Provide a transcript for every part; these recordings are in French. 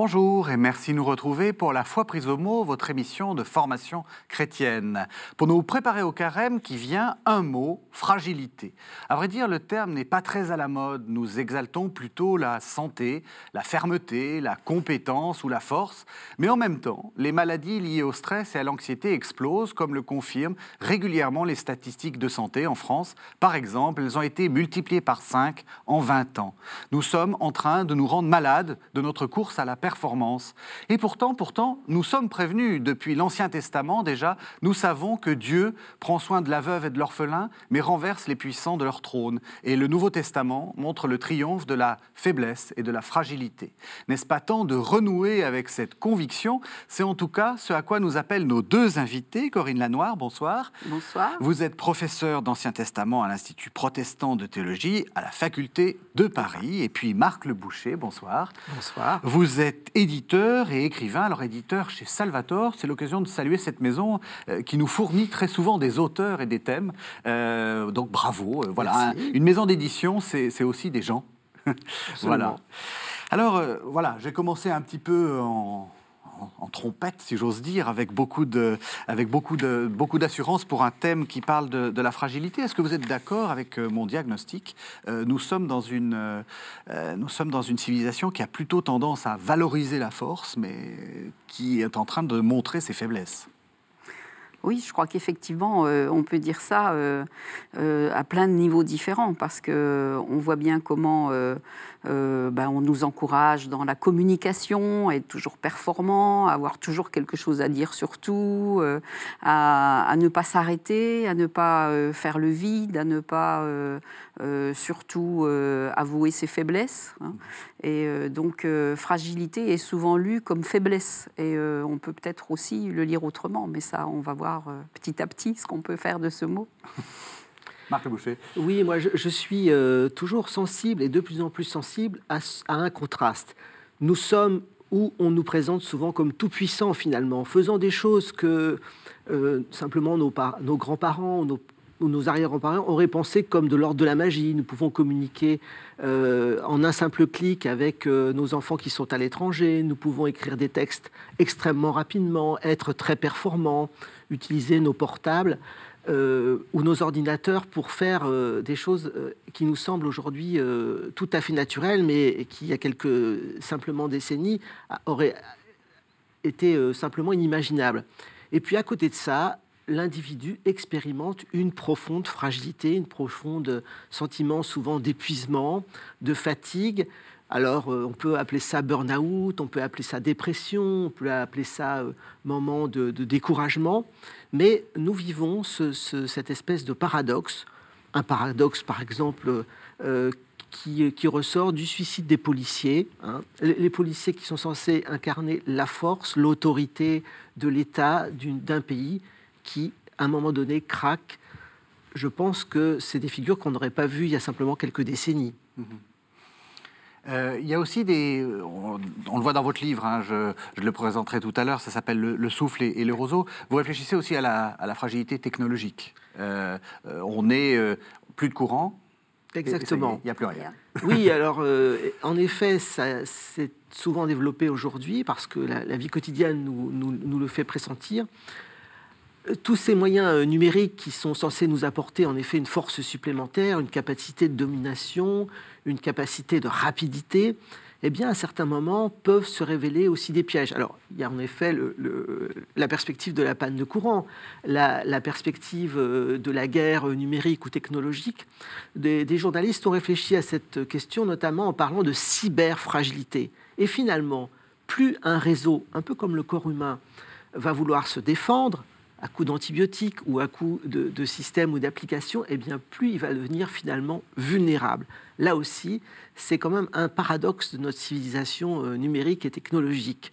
Bonjour et merci de nous retrouver pour La foi prise au mot, votre émission de formation chrétienne. Pour nous préparer au carême qui vient, un mot, fragilité. À vrai dire, le terme n'est pas très à la mode. Nous exaltons plutôt la santé, la fermeté, la compétence ou la force. Mais en même temps, les maladies liées au stress et à l'anxiété explosent, comme le confirment régulièrement les statistiques de santé en France. Par exemple, elles ont été multipliées par 5 en 20 ans. Nous sommes en train de nous rendre malades de notre course à la performance. Et pourtant, pourtant, nous sommes prévenus depuis l'Ancien Testament déjà. Nous savons que Dieu prend soin de la veuve et de l'orphelin, mais renverse les puissants de leur trône. Et le Nouveau Testament montre le triomphe de la faiblesse et de la fragilité. N'est-ce pas temps de renouer avec cette conviction? C'est en tout cas ce à quoi nous appellent nos deux invités. Corinne Lanoire, bonsoir. Bonsoir. Vous êtes professeur d'Ancien Testament à l'Institut protestant de théologie à la faculté de Paris. Et puis Marc Le Boucher, bonsoir. Bonsoir. Vous êtes éditeur et écrivain. Alors éditeur chez Salvator, c'est l'occasion de saluer cette maison euh, qui nous fournit très souvent des auteurs et des thèmes. Euh, donc bravo. Euh, voilà, une maison d'édition, c'est aussi des gens. voilà. Alors voilà, j'ai commencé un petit peu en, trompette, si j'ose dire, avec beaucoup de, avec beaucoup de, beaucoup d'assurance pour un thème qui parle de, la fragilité. Est-ce que vous êtes d'accord avec euh, mon diagnostic? Euh, Nous sommes dans une, euh, nous sommes dans une civilisation qui a plutôt tendance à valoriser la force, mais qui est en train de montrer ses faiblesses. Oui, je crois qu'effectivement, on peut dire ça à plein de niveaux différents, parce que on voit bien comment euh, ben, on nous encourage dans la communication, à être toujours performant, à avoir toujours quelque chose à dire sur tout, euh, à, ne pas s'arrêter, à ne pas euh, faire le vide, à ne pas surtout avouer ses faiblesses. Hein. Et donc, fragilité est souvent lue comme faiblesse. Et on peut peut-être aussi le lire autrement, mais ça, on va voir petit à petit ce qu'on peut faire de ce mot. Marc Boucher. Oui, moi je, suis euh, toujours sensible et de plus en plus sensible à, un contraste. Nous sommes où on nous présente souvent comme tout puissants finalement, faisant des choses que euh, simplement nos, nos grands-parents ou nos, arrière-grands-parents auraient pensé comme de l'ordre de la magie. Nous pouvons communiquer euh, en un simple clic avec nos enfants qui sont à l'étranger. Nous pouvons écrire des textes extrêmement rapidement, être très performants, utiliser nos portables. Euh, ou nos ordinateurs pour faire euh, des choses euh, qui nous semblent aujourd'hui tout à fait naturelles, mais qui, il y a quelques simplement décennies, auraient été simplement inimaginables. Et puis à côté de ça, l'individu expérimente une profonde fragilité, une profonde sentiment souvent d'épuisement, de fatigue, alors, on peut appeler ça burn-out, on peut appeler ça dépression, on peut appeler ça moment de, découragement. Mais nous vivons cette espèce de paradoxe, un paradoxe par exemple euh, qui, ressort du suicide des policiers. Hein. Les policiers qui sont censés incarner la force, l'autorité de l'État d'un pays qui, à un moment donné, craque. Je pense que c'est des figures qu'on n'aurait pas vues il y a simplement quelques décennies. Euh, il y a aussi des. On, le voit dans votre livre, hein, je, le présenterai tout à l'heure, ça s'appelle le, souffle et, le roseau. Vous réfléchissez aussi à la, fragilité technologique. Euh, euh, on est plus de courant. Exactement. Il n'y a plus rien. Oui, alors en effet, ça s'est souvent développé aujourd'hui parce que la, vie quotidienne nous, nous, le fait pressentir tous ces moyens numériques qui sont censés nous apporter en effet une force supplémentaire, une capacité de domination, une capacité de rapidité, eh bien, à certains moments, peuvent se révéler aussi des pièges. Alors, il y a en effet la perspective de la panne de courant, la, perspective euh, de la guerre numérique ou technologique. Des, des, journalistes ont réfléchi à cette question, notamment en parlant de cyberfragilité. Et finalement, plus un réseau, un peu comme le corps humain, va vouloir se défendre, à coup d'antibiotiques ou à coup de, systèmes ou d'applications, eh bien, plus il va devenir finalement vulnérable. Là aussi, c'est quand même un paradoxe de notre civilisation euh, numérique et technologique.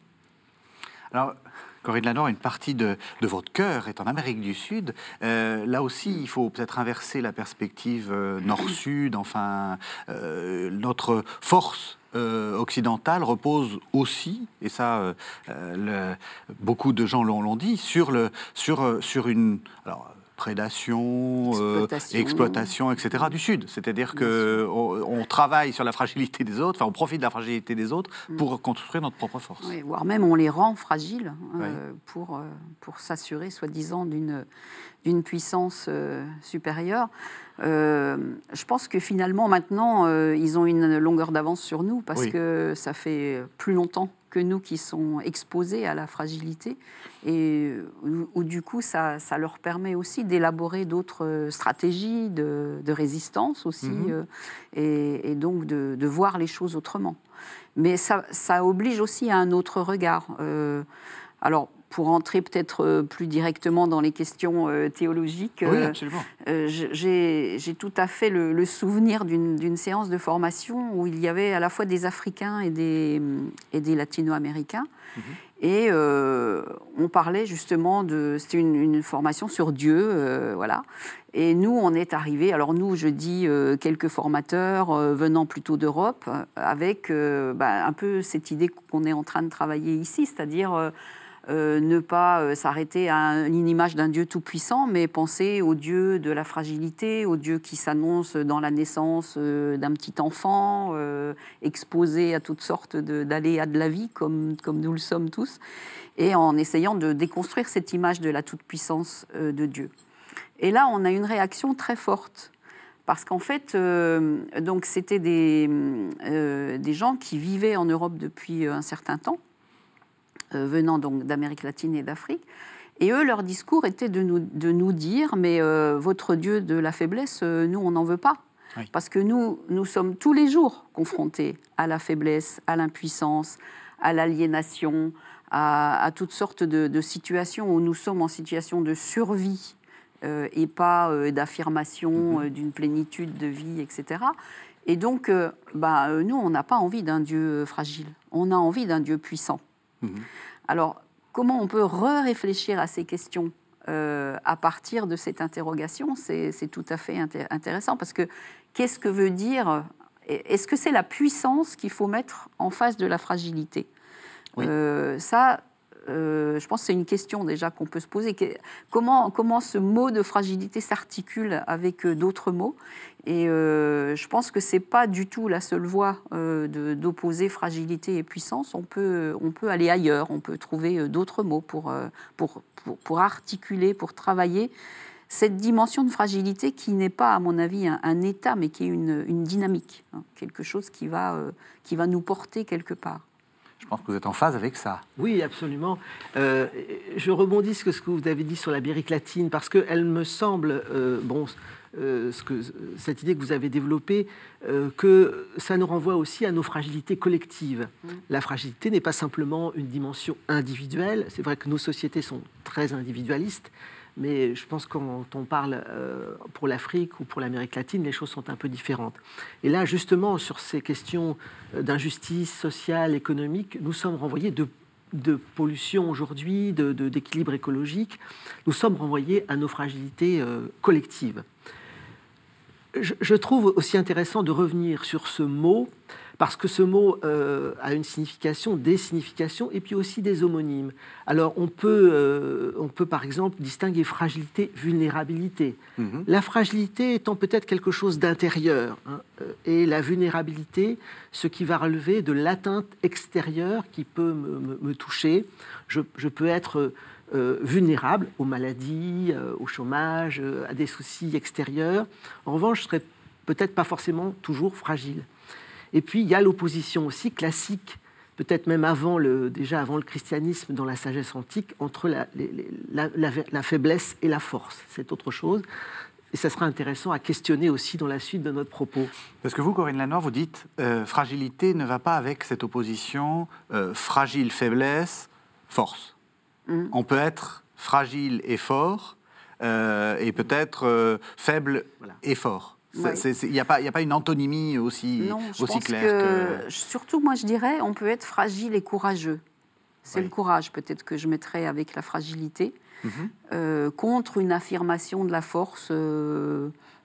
Alors, Corinne Lanor, une partie de, votre cœur est en Amérique du Sud. Euh, là aussi, il faut peut-être inverser la perspective euh, nord-sud. Enfin, notre force euh, occidentale repose aussi, et ça, euh, euh, beaucoup de gens l'ont dit, sur, le, sur, sur une... Alors, prédation, euh, Exploitation. etc. du Sud. C'est-à-dire que on, on travaille sur la fragilité des autres, enfin on profite de la fragilité des autres Mm. pour construire notre propre force. Oui, voire même on les rend fragiles euh, Oui. pour, pour s'assurer, soi-disant, d'une d'une puissance euh, supérieure. Euh, je pense que finalement, maintenant, euh, ils ont une longueur d'avance sur nous parce Oui. que ça fait plus longtemps que nous qui sont exposés à la fragilité et où, où, du coup, ça, ça leur permet aussi d'élaborer d'autres euh, stratégies de, de résistance aussi Mhm. euh, et, et donc de, de voir les choses autrement. Mais ça, ça oblige aussi à un autre regard. Alors, pour entrer peut-être euh, plus directement dans les questions euh, théologiques, Oui, euh, j'ai tout à fait le, le souvenir d'une séance de formation où il y avait à la fois des Africains et des, et des Latino-Américains. Et euh, on parlait justement de. C'était une, une formation sur Dieu, euh, voilà. Et nous, on est arrivés. Alors, nous, je dis euh, quelques formateurs venant plutôt d'Europe, avec bah, un peu cette idée qu'on est en train de travailler ici, c'est-à-dire. Euh, ne pas euh, s'arrêter à un- une image d'un Dieu tout-puissant, mais penser au Dieu de la fragilité, au Dieu qui s'annonce dans la naissance euh, d'un petit enfant, exposé à toutes sortes de- d'aléas de la vie, comme, comme nous le sommes tous, et en essayant de déconstruire cette image de la toute-puissance de Dieu. Et là, on a une réaction très forte. Parce qu'en fait, c'était des, des gens qui vivaient en Europe depuis un certain temps, venant donc d'Amérique latine et d'Afrique. Et eux, leur discours était de nous, de nous dire, mais euh, votre Dieu de la faiblesse, euh, nous, on n'en veut pas. Oui. Parce que nous, nous sommes tous les jours confrontés à la faiblesse, à l'impuissance, à l'aliénation, à, à toutes sortes de, de situations où nous sommes en situation de survie euh, et pas euh, d'affirmation euh, d'une plénitude de vie, etc. Et donc, euh, bah, euh, nous, on n'a pas envie d'un Dieu fragile. On a envie d'un Dieu puissant. Mhm. Alors, comment on peut re-réfléchir à ces questions euh, à partir de cette interrogation? C'est tout à fait inté- intéressant parce que qu'est-ce que veut dire Est-ce que c'est la puissance qu'il faut mettre en face de la fragilité? Oui. Euh, Ça, euh, je pense que c'est une question déjà qu'on peut se poser. Comment, ce mot de fragilité s'articule avec euh, d'autres mots? Et euh, je pense que c'est pas du tout la seule voie d'opposer fragilité et puissance. On peut, aller ailleurs, on peut trouver d'autres mots pour, articuler, pour travailler cette dimension de fragilité qui n'est pas, à mon avis, un, état, mais qui est une, dynamique, hein, quelque chose qui va nous porter quelque part. Je pense que vous êtes en phase avec ça. Oui, absolument. Euh, je rebondis sur ce que vous avez dit sur l'Amérique latine, parce qu'elle me semble, euh, bon, euh, ce que, cette idée que vous avez développée, euh, que ça nous renvoie aussi à nos fragilités collectives. La fragilité n'est pas simplement une dimension individuelle. C'est vrai que nos sociétés sont très individualistes, mais je pense que quand on parle euh, pour l'Afrique ou pour l'Amérique latine, les choses sont un peu différentes. Et là, justement, sur ces questions euh, d'injustice sociale, économique, nous sommes renvoyés de, de pollution aujourd'hui, de- de- d'équilibre écologique, nous sommes renvoyés à nos fragilités euh, collectives. Je, trouve aussi intéressant de revenir sur ce mot, parce que ce mot euh, a une signification, des significations, et puis aussi des homonymes. Alors on peut, euh, on peut par exemple distinguer fragilité, vulnérabilité. Mhm. La fragilité étant peut-être quelque chose d'intérieur, hein, euh, et la vulnérabilité, ce qui va relever de l'atteinte extérieure qui peut me, me- me toucher. Je, je peux être euh, vulnérable aux maladies, euh, au chômage, euh, à des soucis extérieurs. En revanche, serais peut-être pas forcément toujours fragile. Et puis, il y a l'opposition aussi classique, peut-être même avant le, déjà avant le christianisme dans la sagesse antique, entre la, la- faiblesse et la force. C'est autre chose. Et ça sera intéressant à questionner aussi dans la suite de notre propos. Parce que vous, Corinne Lanoir, vous dites fragilité ne va pas avec cette opposition fragile, faiblesse, force. Mhm. On peut être fragile et fort, euh, et peut-être euh, faible Voilà. et fort. Il n'y a, pas- y a pas une antonymie aussi, Non, je aussi pense claire que, que... surtout, moi, je dirais, on peut être fragile et courageux. C'est Oui. le courage, peut-être, que je mettrais avec la fragilité, Mhm. euh, contre une affirmation de la force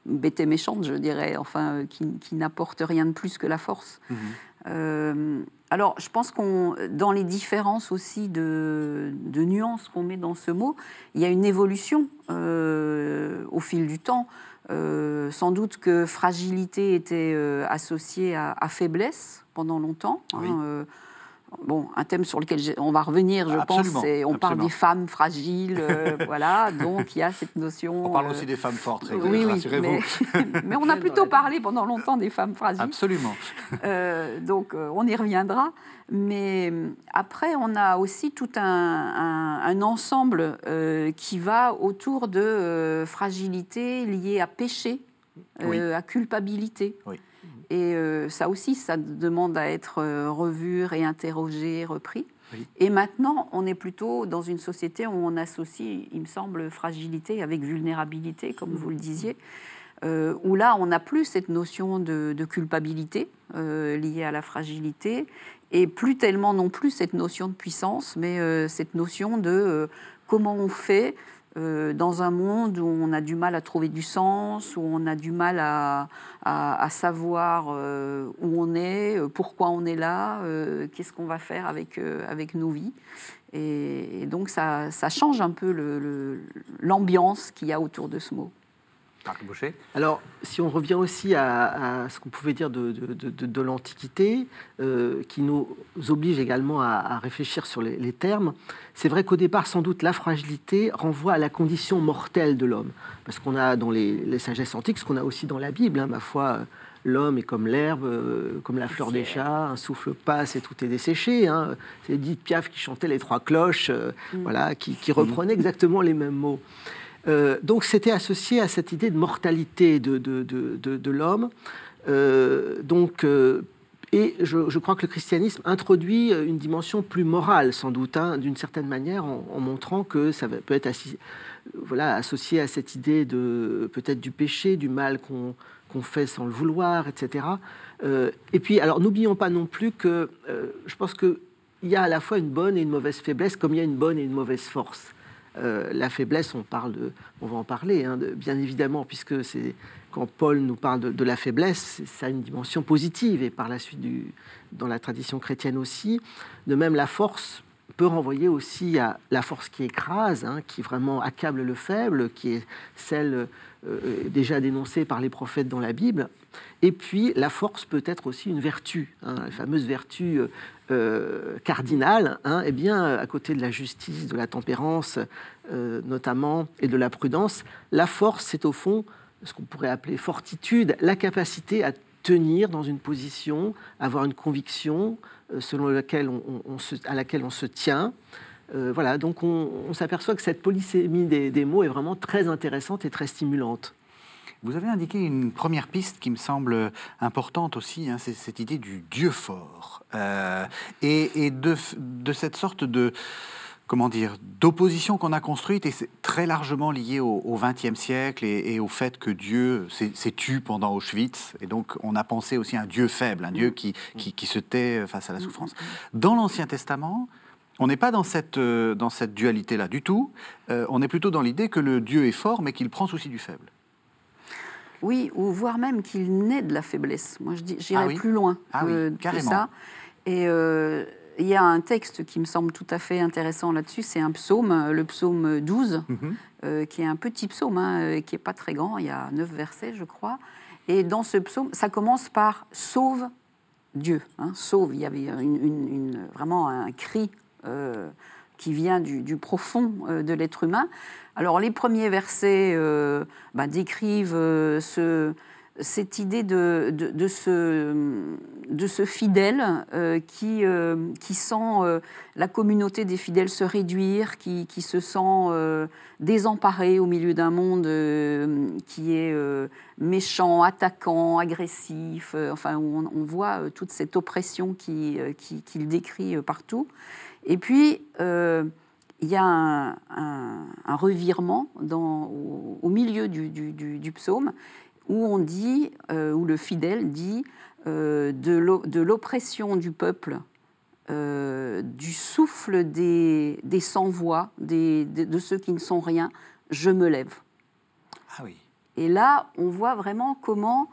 bête et méchante, je dirais, enfin, qui, qui n'apporte rien de plus que la force. Mhm. alors, je pense qu'on, dans les différences aussi de, nuances qu'on met dans ce mot, il y a une évolution au fil du temps. sans doute que fragilité était associée à, faiblesse pendant longtemps. Hein, bon, un thème sur lequel on va revenir, je pense, c'est on parle des femmes fragiles, euh, voilà, donc il y a cette notion. On parle aussi des femmes fortes, oui, rassurez-vous. Mais, on a plutôt parlé pendant longtemps des femmes fragiles. Absolument. Euh, donc euh, on y reviendra. Mais après, on a aussi tout un, un ensemble qui va autour de fragilité liée à péché, à culpabilité. Oui. Et euh, ça aussi, ça demande à être euh, revu, réinterrogé, repris. Et maintenant, on est plutôt dans une société où on associe, il me semble, fragilité avec vulnérabilité, comme vous le disiez, euh, où là, on n'a plus cette notion de, culpabilité liée à la fragilité, et plus tellement non plus cette notion de puissance, mais cette notion de comment on fait euh, dans un monde où on a du mal à trouver du sens, où on a du mal à, savoir euh, où on est, euh, pourquoi on est là, qu'est-ce qu'on va faire avec, avec nos vies. Et, donc ça, ça, change un peu l'ambiance qu'il y a autour de ce mot. Alors, si on revient aussi à, ce qu'on pouvait dire de, de, l'Antiquité, euh, qui nous oblige également à, réfléchir sur les, termes, c'est vrai qu'au départ, sans doute, la fragilité renvoie à la condition mortelle de l'homme. Parce qu'on a dans les, les, sagesses antiques, ce qu'on a aussi dans la Bible, hein, ma foi, l'homme est comme l'herbe, euh, comme la fleur des chats, un souffle passe et tout est desséché. Hein. C'est Edith Piaf qui chantait les trois cloches, euh, mm. voilà, qui, qui reprenait exactement les mêmes mots. Euh, donc c'était associé à cette idée de mortalité de, de, de, de l'homme. Euh, donc, euh, et je, crois que le christianisme introduit une dimension plus morale, sans doute, hein, d'une certaine manière, en, montrant que ça peut être voilà, associé à cette idée de peut-être du péché, du mal qu'on fait sans le vouloir, etc. et puis, alors n'oublions pas non plus que je pense qu'il y a à la fois une bonne et une mauvaise faiblesse, comme il y a une bonne et une mauvaise force. Euh, la faiblesse, on parle de, on va en parler, hein, bien évidemment, puisque c'est quand Paul nous parle de, la faiblesse, ça a une dimension positive et par la suite dans la tradition chrétienne aussi. De même, la force peut renvoyer aussi à la force qui écrase, hein, qui vraiment accable le faible, qui est celle euh, déjà dénoncée par les prophètes dans la Bible. Et puis, la force peut être aussi une vertu, hein, la fameuse vertu euh, euh, cardinale, hein, eh bien, à côté de la justice, de la tempérance notamment, et de la prudence, la force, c'est au fond ce qu'on pourrait appeler fortitude, la capacité à tenir dans une position, avoir une conviction selon laquelle on, à laquelle on se tient, euh, voilà, donc on, s'aperçoit que cette polysémie des, mots est vraiment très intéressante et très stimulante. Vous avez indiqué une première piste qui me semble importante aussi, hein, c'est cette idée du Dieu fort euh, et, de, cette sorte de comment dire d'opposition qu'on a construite et c'est très largement lié au XXe siècle et, au fait que Dieu s'est tué pendant Auschwitz et donc on a pensé aussi à un Dieu faible, un Dieu qui, se tait face à la souffrance. Dans l'Ancien Testament, on n'est pas dans cette, euh, dualité-là du tout. Euh, on est plutôt dans l'idée que le Dieu est fort, mais qu'il prend souci du faible. Oui, ou voire même qu'il naît de la faiblesse. Moi, j'irais ah plus loin ah que, ça. Et euh, il y a un texte qui me semble tout à fait intéressant là-dessus, c'est un psaume, le psaume 12, mhm. qui est un petit psaume, hein, qui n'est pas très grand, il y a neuf versets, je crois. Et dans ce psaume, ça commence par « sauve Dieu hein, sauve. Il y avait une, vraiment un cri euh, qui vient du, profond euh, de l'être humain. Alors les premiers versets euh, bah, décrivent ce, cette idée de, de, ce, de ce, fidèle qui, qui sent la communauté des fidèles se réduire, qui, qui se sent désemparé au milieu d'un monde qui est méchant, attaquant, agressif. enfin, on, voit toute cette oppression qu'il qui, décrit partout. Et puis, euh, il y a un, revirement au, milieu du, psaume où on dit, euh, où le fidèle dit euh, de l'oppression du peuple, du souffle des, sans-voix, de, ceux qui ne sont rien, je me lève. Ah oui. Et là, on voit vraiment comment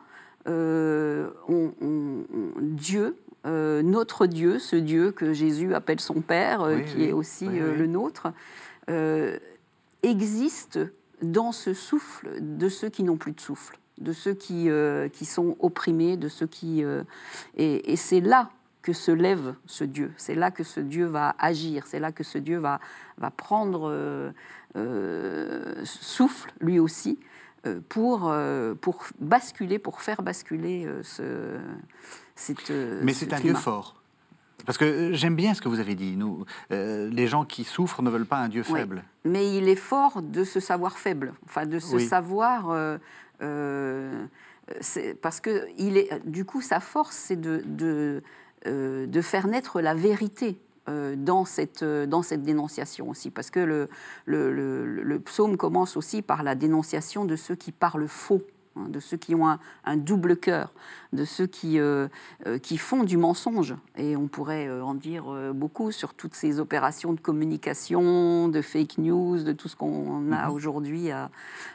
Dieu euh, notre Dieu, ce Dieu que Jésus appelle son Père, euh, qui est aussi Oui, euh, le nôtre, existe dans ce souffle de ceux qui n'ont plus de souffle, de ceux qui, qui sont opprimés, de ceux qui... et et c'est là que se lève ce Dieu, c'est là que ce Dieu va agir, c'est là que ce Dieu va, va prendre souffle lui aussi pour, pour basculer, pour faire basculer ce, cette, euh, Mais ce c'est un climat. Dieu fort. Parce que euh, j'aime bien ce que vous avez dit. Nous, euh, les gens qui souffrent ne veulent pas un Dieu Oui. faible. Mais il est fort de se savoir faible, enfin de se Oui. savoir. euh, euh, parce que il est, du coup, sa force, c'est de, de, de faire naître la vérité. dans cette, dans cette dénonciation aussi, parce que le, le, le- le psaume commence aussi par la dénonciation de ceux qui parlent faux, de ceux qui ont un, un double cœur, de ceux qui, euh, euh, qui font du mensonge. Et on pourrait euh, en dire beaucoup sur toutes ces opérations de communication, de fake news, de tout ce qu'on a aujourd'hui à,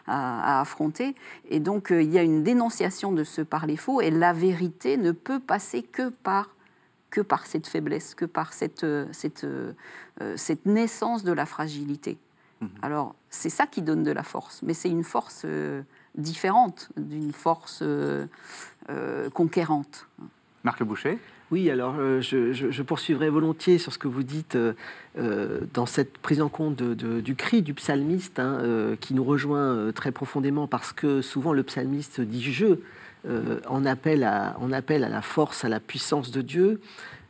à- à affronter. Et donc, il y a une dénonciation de ce parler faux, et la vérité ne peut passer que par que par cette faiblesse, que par cette, cette, cette naissance de la fragilité. Alors, c'est ça qui donne de la force, mais c'est une force euh, différente d'une force euh, euh, conquérante. Marc Le Boucher? Oui, alors euh, je, je- je poursuivrai volontiers sur ce que vous dites euh, dans cette prise en compte de- de- du cri du psalmiste, hein, euh, qui nous rejoint très profondément parce que souvent le psalmiste dit je, euh, en, appel à, en appel à la force, à la puissance de Dieu.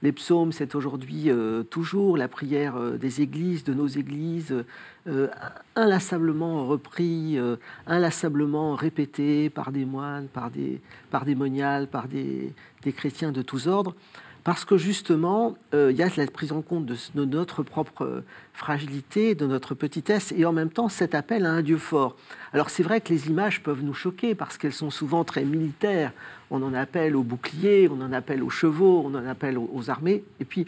Les psaumes, c'est aujourd'hui euh, toujours la prière euh, des églises, de nos églises, euh, inlassablement repris, euh, inlassablement répété par des moines, par des, par moniales, par des, des chrétiens de tous ordres, parce que justement, euh, il y a la prise en compte de, notre propre fragilité, de notre petitesse, et en même temps cet appel à un Dieu fort. Alors c'est vrai que les images peuvent nous choquer, parce qu'elles sont souvent très militaires. On en appelle aux boucliers, on en appelle aux chevaux, on en appelle aux, aux armées, et puis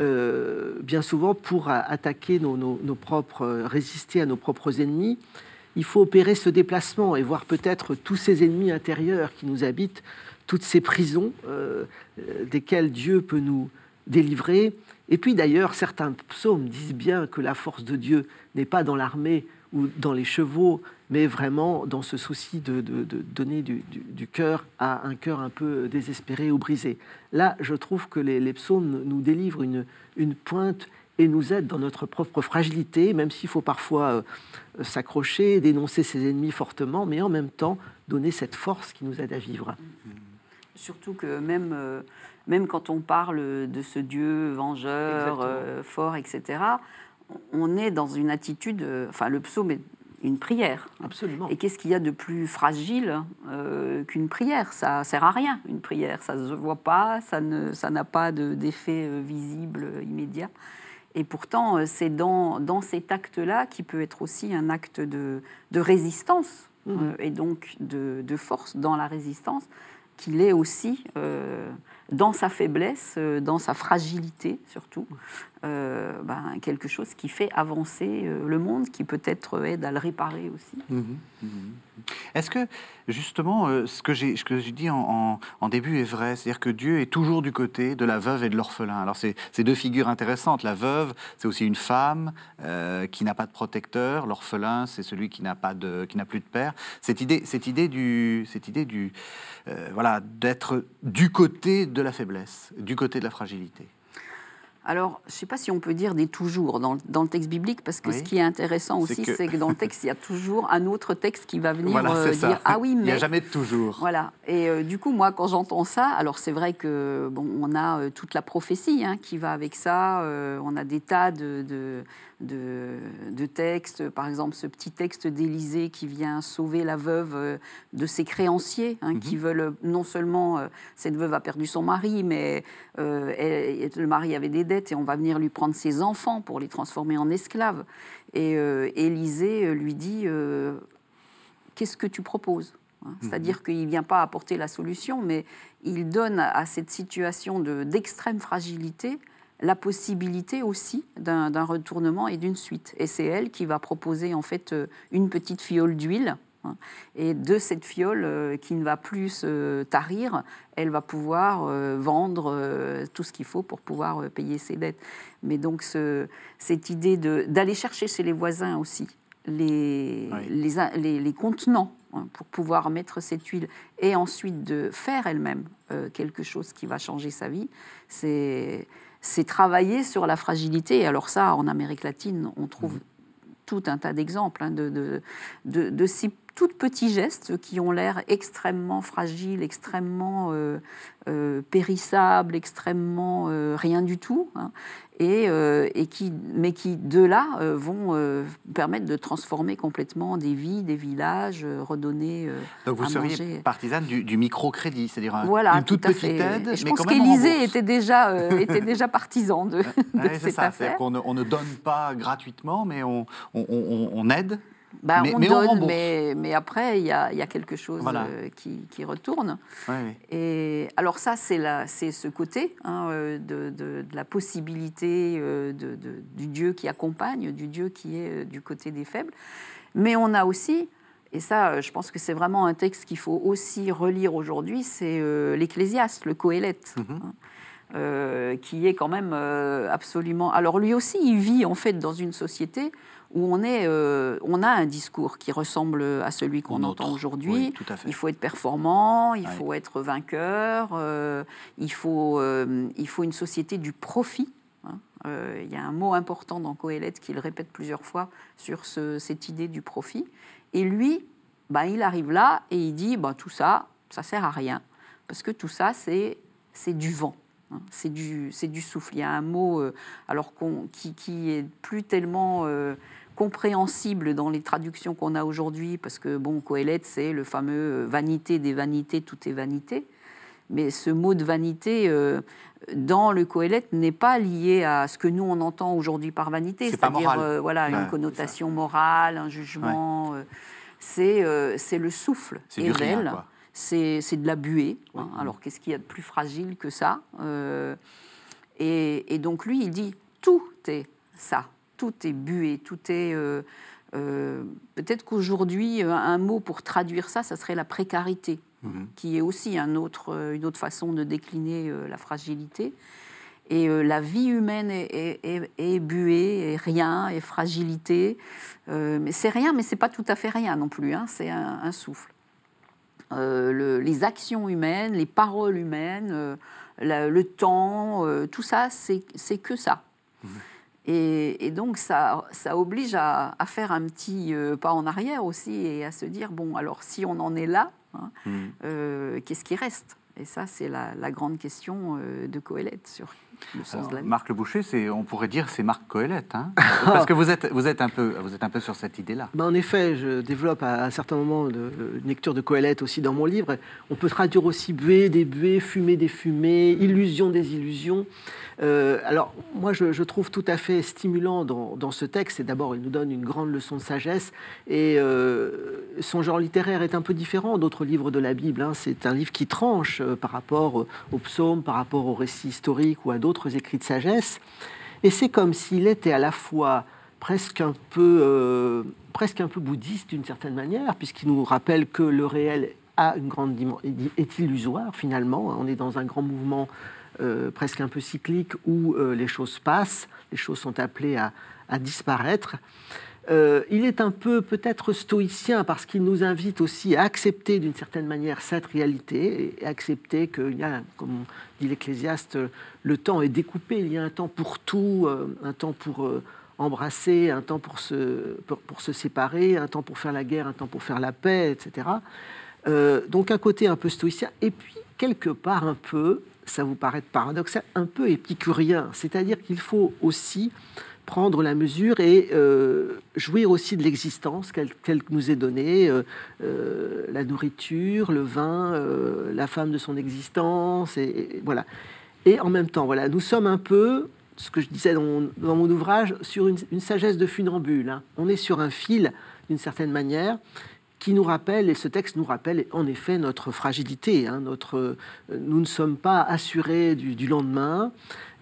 euh, bien souvent, pour attaquer nos, nos- propres, euh, résister à nos propres ennemis, il faut opérer ce déplacement et voir peut-être tous ces ennemis intérieurs qui nous habitent, toutes ces prisons euh, desquelles Dieu peut nous délivrer. Et puis d'ailleurs, certains psaumes disent bien que la force de Dieu n'est pas dans l'armée ou dans les chevaux, mais vraiment dans ce souci de, de- de donner du, du- du cœur à un cœur un peu désespéré ou brisé. Là, je trouve que les, les psaumes nous délivrent une, une pointe et nous aident dans notre propre fragilité, même s'il faut parfois euh, s'accrocher, dénoncer ses ennemis fortement, mais en même temps donner cette force qui nous aide à vivre. Surtout que même, euh, même quand on parle de ce Dieu vengeur, euh, fort, etc., on est dans une attitude, euh, enfin le psaume est une prière. Absolument. Et qu'est-ce qu'il y a de plus fragile euh, qu'une prière? Ça sert à rien, une prière. Ça ne se voit pas, ça ne- ça n'a pas de- d'effet euh, visible immédiat. Et pourtant, c'est dans, dans cet acte-là qui peut être aussi un acte de, de résistance euh, et donc de, de force dans la résistance qu'il est aussi euh, dans sa faiblesse, dans sa fragilité surtout, euh, ben, quelque chose qui fait avancer euh, le monde, qui peut-être aide à le réparer aussi. Mhm, mhm. Est-ce que justement euh, ce que j'ai dit en, en- début est vrai, c'est-à-dire que Dieu est toujours du côté de la veuve et de l'orphelin. Alors c'est deux figures intéressantes. La veuve, c'est aussi une femme qui n'a pas de protecteur. L'orphelin, c'est celui qui n'a pas de qui n'a plus de père. Cette idée cette idée du cette idée du voilà d'être du côté de la faiblesse, du côté de la fragilité. Alors, je ne sais pas si on peut dire des toujours dans, le- dans le texte biblique, parce que Oui. ce qui est intéressant aussi, que- c'est que... dans le texte, il y a toujours un autre texte qui va venir Voilà, euh, ça. dire Ah oui, Il n'y a mais. jamais de toujours. Voilà. Et euh, du coup, moi, quand j'entends ça, alors c'est vrai que bon, on a euh, toute la prophétie hein, qui va avec ça. on a des tas de, de, de- de textes. Par exemple, ce petit texte d'Élisée qui vient sauver la veuve euh, de ses créanciers, hein, qui veulent euh, non seulement euh, cette veuve a perdu son mari, mais euh, elle- le mari avait des dettes et on va venir lui prendre ses enfants pour les transformer en esclaves. Et euh, Élisée euh, lui dit qu'est-ce que tu proposes hein? C'est-à-dire qu'il ne vient pas apporter la solution, mais il donne à cette situation de- d'extrême fragilité la possibilité aussi d'un retournement et d'une suite. Et c'est elle qui va proposer en fait euh, une petite fiole d'huile. hein. Et de cette fiole euh, qui ne va plus se tarir, elle va pouvoir euh, vendre euh, tout ce qu'il faut pour pouvoir payer ses dettes. Mais donc ce, cette idée d'aller chercher chez les voisins aussi les, les, les, contenants hein, pour pouvoir mettre cette huile et ensuite de faire elle-même quelque chose qui va changer sa vie, c'est c'est travailler sur la fragilité. Et alors ça, en Amérique latine, on trouve mmh. tout un tas d'exemples hein, de, de, de, de, ces tout petits gestes qui ont l'air extrêmement fragiles, extrêmement euh, euh, périssables, extrêmement euh, rien du tout, hein, et, et, qui, mais qui, de là, vont permettre de transformer complètement des vies, des villages, redonner. Donc vous seriez partisane du, du microcrédit, c'est-à-dire voilà, une toute petite aide. je pense qu'Élysée était déjà, était déjà partisan de, de cette ça, affaire. On ne, on ne, donne pas gratuitement, mais on, on, on aide bah, on donne, mais, mais, après, il y a, y a, quelque chose euh, qui, qui, retourne. Et alors ça, c'est ce côté hein, euh, de, de, la possibilité euh, de, du Dieu qui accompagne, du Dieu qui est du côté des faibles. Mais on a aussi, et ça, je pense que c'est vraiment un texte qu'il faut aussi relire aujourd'hui, c'est l'Ecclésiaste, le Coëlette. Mhm. Hein, qui est quand même absolument... Alors lui aussi, il vit en fait dans une société où on, est, euh, on a un discours qui ressemble à celui qu'on entend aujourd'hui. il faut être performant, il faut être vainqueur, euh, il, faut, euh, il faut une société du profit. Hein. il y a un mot important dans Coëlette qu'il répète plusieurs fois sur cette idée du profit. Et lui, bah, il arrive là et il dit bah, tout ça, ça sert à rien. Parce que tout ça, c'est du vent. Hein. C'est du, du souffle. Il y a un mot alors qui, qui est plus tellement compréhensible dans les traductions qu'on a aujourd'hui, parce que, bon, Coëlette, c'est le fameux euh, vanité des vanités, tout est vanité. Mais ce mot de vanité, euh, dans le Coëlette, n'est pas lié à ce que nous, on entend aujourd'hui par vanité, c'est-à-dire euh, voilà, une connotation morale, un jugement. c'est c'est le souffle. C'est C'est de la buée. Hein. Alors, qu'est-ce qu'il y a de plus fragile que ça et, et donc, lui, il dit, tout est ça tout est bué, tout est... Euh, euh, peut-être qu'aujourd'hui, euh, un mot pour traduire ça, ça serait la précarité, mhm. qui est aussi un autre, une autre façon de décliner la fragilité. Et la vie humaine est, est, buée, est rien, est fragilité. mais c'est rien, mais c'est pas tout à fait rien non plus. Hein, c'est un, souffle. Le, les actions humaines, les paroles humaines, le temps, tout ça, c'est que ça. Mhm. Et, donc, ça, ça oblige à, faire un petit euh, pas en arrière aussi et à se dire, bon, alors si on en est là, hein, mmh. euh, qu'est-ce qui reste? Et ça, c'est la, grande question euh, de Coëlette sur Marc Le Boucher, on pourrait dire c'est Marc Coëlette, hein parce que vous êtes, vous, êtes un peu, vous êtes un peu sur cette idée-là. Ben en effet, je développe à un certain moment de, une lecture de Coëlette aussi dans mon livre. On peut traduire aussi buée des buées, fumée des fumées, illusion des illusions. Euh, alors, moi, je, trouve tout à fait stimulant dans, ce texte, et d'abord, il nous donne une grande leçon de sagesse, et euh, son genre littéraire est un peu différent d'autres livres de la Bible. Hein. C'est un livre qui tranche euh, par rapport aux psaumes, par rapport aux récits historiques ou à d'autres écrits de sagesse, et c'est comme s'il était à la fois presque un peu, presque un peu bouddhiste d'une certaine manière, puisqu'il nous rappelle que le réel a une grande est illusoire finalement. On est dans un grand mouvement euh, presque un peu cyclique où euh, les choses passent, les choses sont appelées à, disparaître. Euh, il est un peu peut-être stoïcien parce qu'il nous invite aussi à accepter d'une certaine manière cette réalité et accepter qu'il y a, comme dit l'Ecclésiaste, le temps est découpé, il y a un temps pour tout, un temps pour embrasser, un temps pour se, pour, se séparer, un temps pour faire la guerre, un temps pour faire la paix, etc. donc un côté un peu stoïcien, et puis quelque part un peu ça vous paraît paradoxal, un peu épicurien. C'est-à-dire qu'il faut aussi prendre la mesure et euh, jouir aussi de l'existence telle, que nous est donnée, euh, euh, la nourriture, le vin, la femme de son existence, et, voilà. Et en même temps, voilà, nous sommes un peu, ce que je disais dans mon, ouvrage, sur une, sagesse de funambule. Hein. On est sur un fil, d'une certaine manière, qui nous rappelle, et ce texte nous rappelle en effet notre fragilité. Hein, notre, nous ne sommes pas assurés du, lendemain.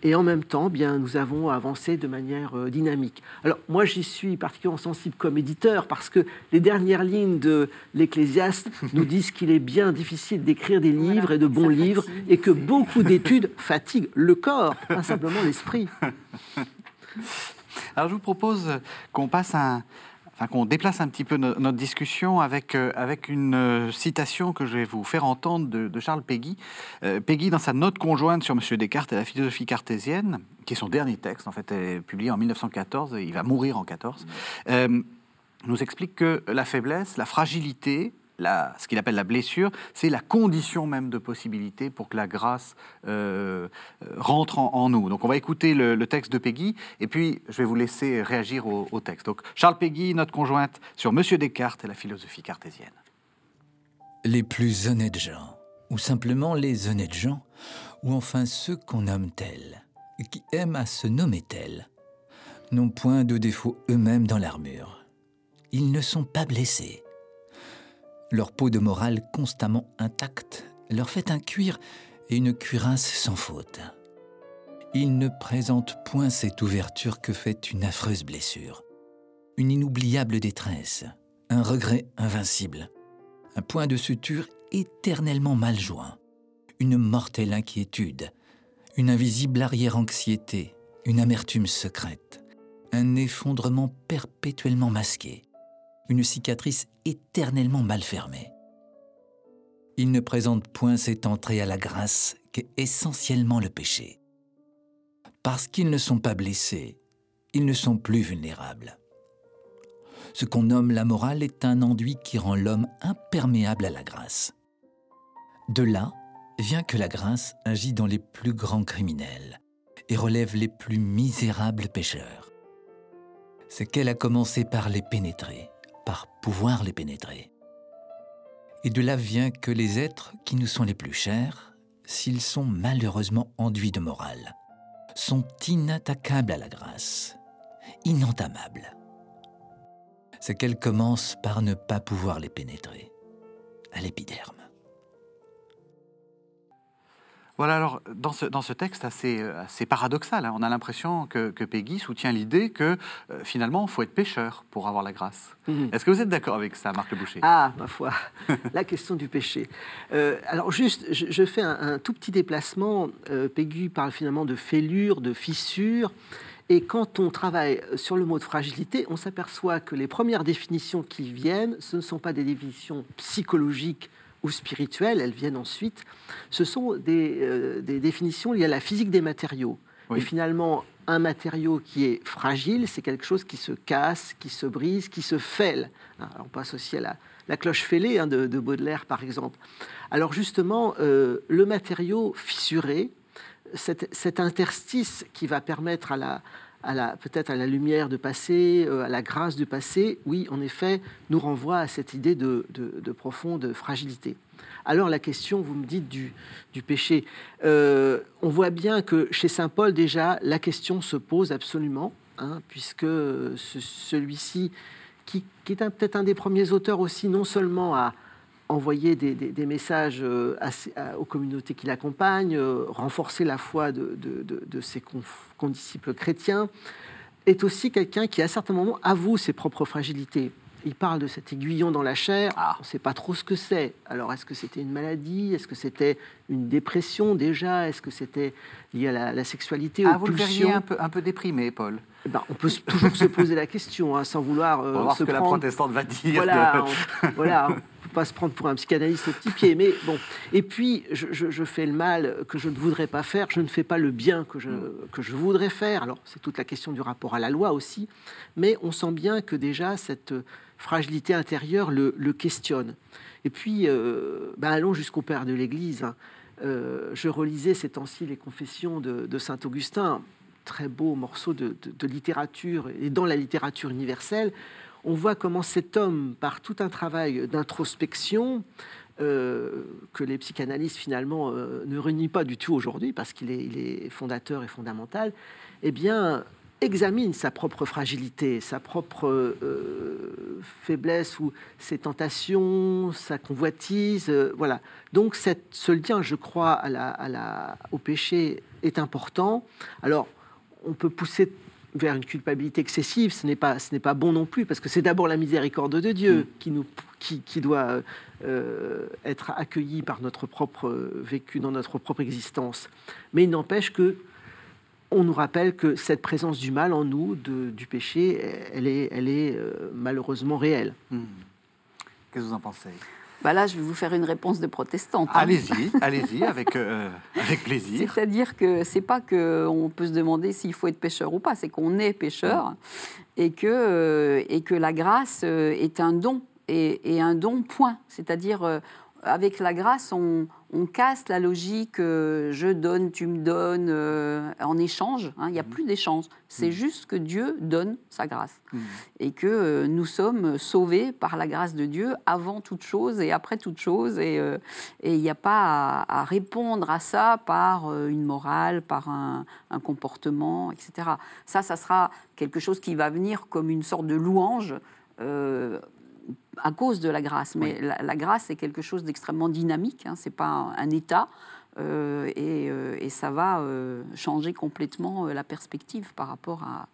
Et en même temps, bien, nous avons avancé de manière euh, dynamique. Alors, moi, j'y suis particulièrement sensible comme éditeur parce que les dernières lignes de l'Ecclésiaste nous disent qu'il est bien difficile d'écrire des livres et de bons livres et que beaucoup d'études fatiguent le corps, pas simplement l'esprit. Alors, je vous propose qu'on passe un, enfin, qu'on déplace un petit peu notre discussion avec, euh, avec une euh, citation que je vais vous faire entendre de, Charles Péguy. Euh, Péguy, dans sa note conjointe sur M. Descartes et la philosophie cartésienne, qui est son dernier texte, en fait, est publié en 1914, et il va mourir en 14, nous explique que la faiblesse, la fragilité, ce qu'il appelle la blessure, c'est la condition même de possibilité pour que la grâce euh, rentre en, nous. Donc on va écouter le, texte de Peggy, et puis je vais vous laisser réagir au, texte. Donc Charles Peggy, notre conjointe, sur Monsieur Descartes et la philosophie cartésienne. Les plus honnêtes gens, ou simplement les honnêtes gens, ou enfin ceux qu'on nomme tels, qui aiment à se nommer tels, n'ont point de défaut eux-mêmes dans l'armure. Ils ne sont pas blessés leur peau de morale constamment intacte leur fait un cuir et une cuirasse sans faute. Ils ne présentent point cette ouverture que fait une affreuse blessure, une inoubliable détresse, un regret invincible, un point de suture éternellement mal joint, une mortelle inquiétude, une invisible arrière-anxiété, une amertume secrète, un effondrement perpétuellement masqué, une cicatrice éternellement mal fermée. Il ne présente point cette entrée à la grâce qu'est essentiellement le péché. Parce qu'ils ne sont pas blessés, ils ne sont plus vulnérables. Ce qu'on nomme la morale est un enduit qui rend l'homme imperméable à la grâce. De là vient que la grâce agit dans les plus grands criminels et relève les plus misérables pécheurs. C'est qu'elle a commencé par les pénétrer par pouvoir les pénétrer. Et de là vient que les êtres qui nous sont les plus chers, s'ils sont malheureusement enduits de morale, sont inattaquables à la grâce, inentamables. C'est qu'elle commence par ne pas pouvoir les pénétrer, à l'épiderme. Voilà, alors, dans ce, dans ce texte assez, assez paradoxal, hein, on a l'impression que, que, Peggy soutient l'idée que euh, finalement, il faut être pécheur pour avoir la grâce. Mhm. Est-ce que vous êtes d'accord avec ça, Marc Le Boucher? Ah, ma foi, la question du péché. Euh, alors, juste, je, fais un, tout petit déplacement. Euh, Peggy parle finalement de fêlure, de fissure. Et quand on travaille sur le mot de fragilité, on s'aperçoit que les premières définitions qui viennent, ce ne sont pas des définitions psychologiques ou spirituelles, elles viennent ensuite, ce sont des, euh, des définitions liées à la physique des matériaux. Et finalement, un matériau qui est fragile, c'est quelque chose qui se casse, qui se brise, qui se fêle. Hein, on passe aussi à la, la cloche fêlée hein, de, Baudelaire, par exemple. Alors justement, euh, le matériau fissuré, cet, cet, interstice qui va permettre à la, peut-être à la lumière de passer, euh, à la grâce de passer, oui, en effet, nous renvoie à cette idée de, profonde fragilité. Alors la question, vous me dites, du, péché. Euh, on voit bien que chez Saint Paul, déjà, la question se pose absolument, hein, puisque celui-ci, qui, est peut-être un des premiers auteurs aussi, non seulement à, envoyer des, messages euh, aux communautés qui l'accompagnent, euh, renforcer la foi de, ses condisciples chrétiens, est aussi quelqu'un qui, à certains moments, avoue ses propres fragilités. Il parle de cet aiguillon dans la chair, ah. on ne sait pas trop ce que c'est. Alors, est-ce que c'était une maladie? Est-ce que c'était une dépression déjà? Est-ce que c'était lié à la, sexualité ah, Vous le verriez un peu, un peu déprimé, Paul eh ben, on peut toujours se poser la question, hein, sans vouloir euh, on va voir ce que la protestante va dire. Voilà, voilà pas se prendre pour un psychanalyste au petit pied, mais bon. Et puis, je, fais le mal que je ne voudrais pas faire, je ne fais pas le bien que je, que je voudrais faire. Alors, c'est toute la question du rapport à la loi aussi, mais on sent bien que déjà cette fragilité intérieure le, questionne. Et puis, euh, ben, allons jusqu'au Père de l'Église. Hein. Euh, je relisais ces temps-ci les confessions de, Saint Augustin, très beau morceau de, de, littérature, et dans la littérature universelle, on voit comment cet homme, par tout un travail d'introspection, euh, que les psychanalystes finalement euh, ne réunissent pas du tout aujourd'hui parce qu'il est, fondateur et fondamental, eh bien, examine sa propre fragilité, sa propre euh, faiblesse ou ses tentations, sa convoitise. voilà. Donc cette, ce lien, je crois, à la- au péché est important. Alors, on peut pousser vers une culpabilité excessive, ce n'est pas, ce n'est pas bon non plus, parce que c'est d'abord la miséricorde de Dieu qui, nous, qui, qui doit euh, être accueillie par notre propre vécu, dans notre propre existence. Mais il n'empêche que on nous rappelle que cette présence du mal en nous, de- du péché, elle est, elle est euh, malheureusement réelle. Hmm. Qu'est-ce que vous en pensez? Bah là, je vais vous faire une réponse de protestante. hein. Allez-y, allez-y, avec, euh, avec plaisir. C'est-à-dire que c'est pas que on peut se demander s'il faut être pécheur ou pas, c'est qu'on est pécheur et que euh, et que la grâce euh, est un don et, et un don point. C'est-à-dire avec la grâce, on, on casse la logique euh, je donne, tu me donnes euh, en échange. hein. Il n'y a plus d'échange. C'est juste que Dieu donne sa grâce Hmm. et que euh, nous sommes sauvés par la grâce de Dieu avant toute chose et après toute chose. Et il n'y a pas à, à répondre à ça par une morale, par un, un comportement, etc. Ça, ça sera quelque chose qui va venir comme une sorte de louange. À cause de la grâce, mais la, la grâce est quelque chose d'extrêmement dynamique. Hein, c'est pas un, un état, euh, et, euh, et ça va euh, changer complètement la perspective par rapport à,